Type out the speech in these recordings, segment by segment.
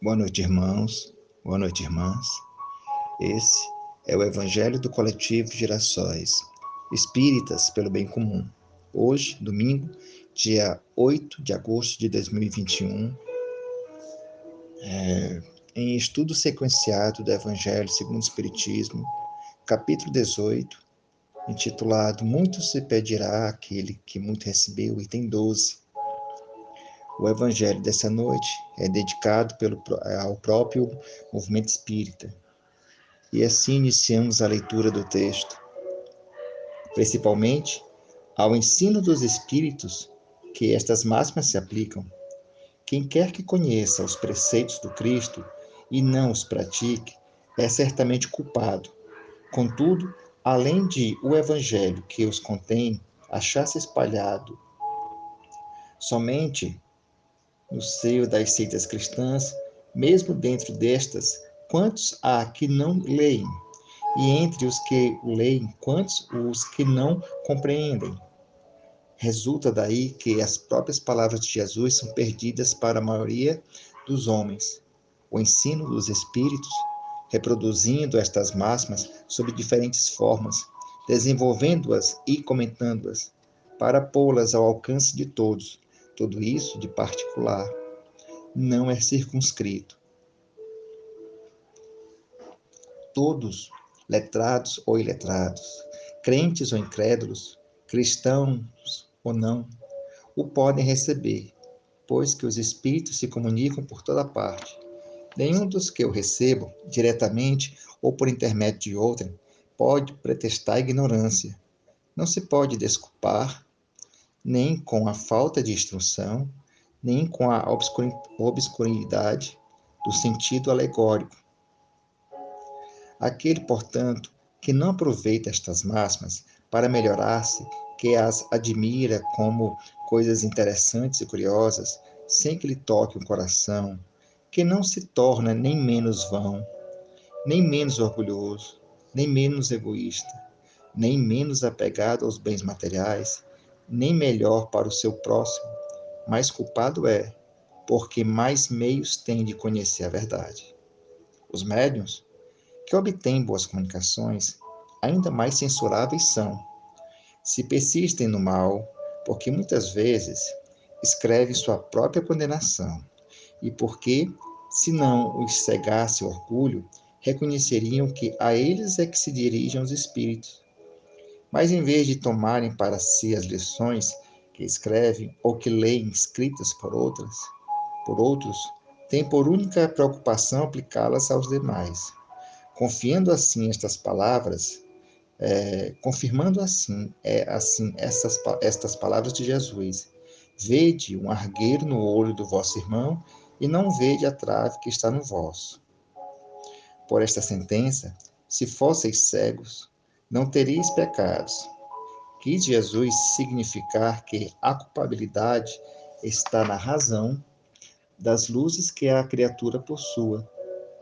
Boa noite, irmãos. Boa noite, irmãs. Esse é o Evangelho do Coletivo Girassóis, Espíritas pelo Bem Comum. Hoje, domingo, dia 8 de agosto de 2021, é, em estudo sequenciado do Evangelho segundo o Espiritismo, capítulo 18, intitulado Muito se pedirá àquele que muito recebeu, item 12. O evangelho dessa noite é dedicado pelo, ao próprio movimento espírita. E assim iniciamos a leitura do texto, principalmente ao ensino dos espíritos que estas máximas se aplicam. Quem quer que conheça os preceitos do Cristo e não os pratique, é certamente culpado. Contudo, além de o evangelho que os contém achar-se espalhado somente no seio das seitas cristãs, mesmo dentro destas, quantos há que não leem? E entre os que leem, quantos os que não compreendem? Resulta daí que as próprias palavras de Jesus são perdidas para a maioria dos homens. O ensino dos Espíritos, reproduzindo estas máximas sob diferentes formas, desenvolvendo-as e comentando-as, para pô-las ao alcance de todos, tudo isso de particular não é circunscrito. Todos, letrados ou iletrados, crentes ou incrédulos, cristãos ou não, o podem receber, pois que os espíritos se comunicam por toda parte. Nenhum dos que eu recebo, diretamente ou por intermédio de outrem, pode pretextar ignorância. Não se pode desculpar nem com a falta de instrução, nem com a obscuridade do sentido alegórico. Aquele, portanto, que não aproveita estas máximas para melhorar-se, que as admira como coisas interessantes e curiosas, sem que lhe toque o coração, que não se torna nem menos vão, nem menos orgulhoso, nem menos egoísta, nem menos apegado aos bens materiais, nem melhor para o seu próximo, mais culpado é, porque mais meios tem de conhecer a verdade. Os médiuns, que obtêm boas comunicações, ainda mais censuráveis são, se persistem no mal, porque muitas vezes escrevem sua própria condenação, e porque, se não os cegasse o orgulho, reconheceriam que a eles é que se dirigem os espíritos, mas em vez de tomarem para si as lições que escrevem ou que leem escritas por outras, por outros, têm por única preocupação aplicá-las aos demais. Confiando assim estas palavras, é, confirmando assim, é, assim essas, estas palavras de Jesus. Vede um argueiro no olho do vosso irmão e não vede a trave que está no vosso. Por esta sentença, se fosseis cegos, não tereis pecados. Quis Jesus significar que a culpabilidade está na razão das luzes que a criatura possua.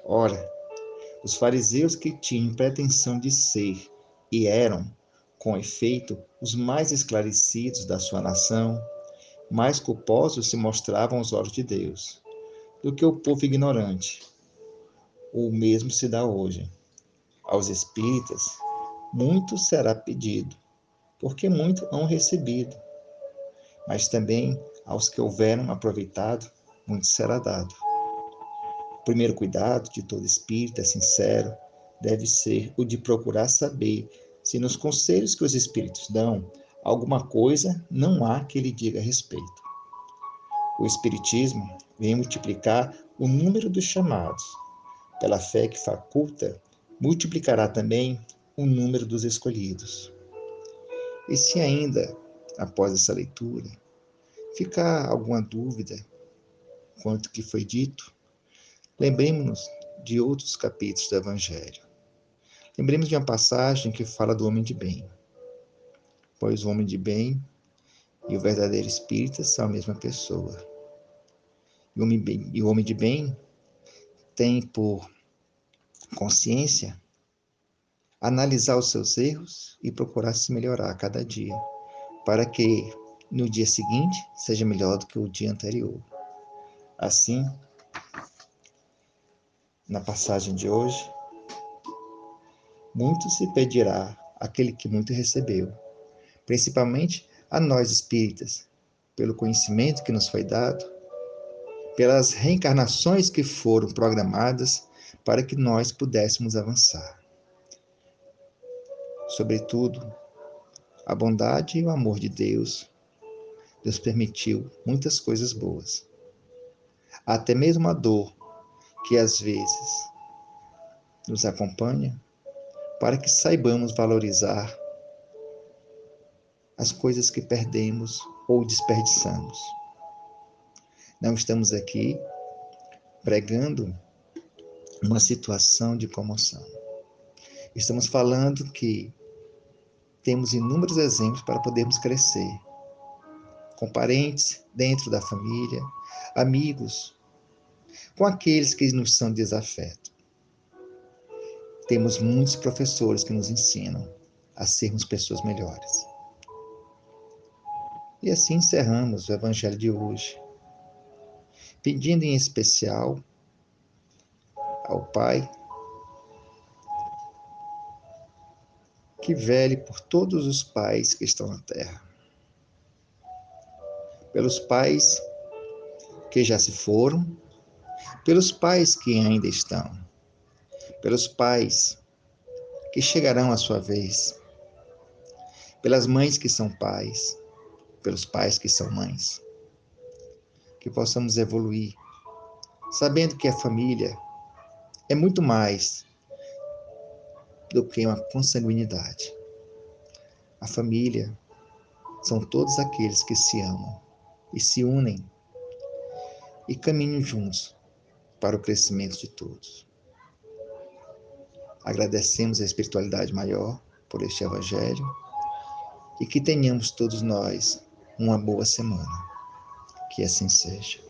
Ora, os fariseus que tinham pretensão de ser e eram, com efeito, os mais esclarecidos da sua nação, mais culposos se mostravam aos olhos de Deus do que o povo ignorante. O mesmo se dá hoje. Aos espíritas, muito será pedido, porque muito hão recebido. Mas também aos que houveram aproveitado, muito será dado. O primeiro cuidado de todo espírito é sincero deve ser o de procurar saber se nos conselhos que os espíritos dão, alguma coisa não há que lhe diga respeito. O Espiritismo vem multiplicar o número dos chamados. Pela fé que faculta, multiplicará também o número dos escolhidos. E se ainda, após essa leitura, ficar alguma dúvida quanto que foi dito, lembremos-nos de outros capítulos do Evangelho. Lembremos de uma passagem que fala do homem de bem. Pois o homem de bem e o verdadeiro espírita são a mesma pessoa. E o homem, de bem tem por consciência analisar os seus erros e procurar se melhorar a cada dia, para que no dia seguinte seja melhor do que o dia anterior. Assim, na passagem de hoje, muito se pedirá aquele que muito recebeu, principalmente a nós espíritas, pelo conhecimento que nos foi dado, pelas reencarnações que foram programadas para que nós pudéssemos avançar. Sobretudo, a bondade e o amor de Deus, Deus permitiu muitas coisas boas. Até mesmo a dor que às vezes nos acompanha, para que saibamos valorizar as coisas que perdemos ou desperdiçamos. Não estamos aqui pregando uma situação de comoção. Estamos falando que temos inúmeros exemplos para podermos crescer. Com parentes dentro da família, amigos, com aqueles que nos são desafeto. Temos muitos professores que nos ensinam a sermos pessoas melhores. E assim encerramos o Evangelho de hoje, pedindo em especial ao Pai que vele por todos os pais que estão na terra, pelos pais que já se foram, pelos pais que ainda estão, pelos pais que chegarão à sua vez, pelas mães que são pais, pelos pais que são mães. Que possamos evoluir, sabendo que a família é muito mais do que uma consanguinidade. A família são todos aqueles que se amam e se unem e caminham juntos para o crescimento de todos. Agradecemos a espiritualidade maior por este Evangelho e que tenhamos todos nós uma boa semana. Que assim seja.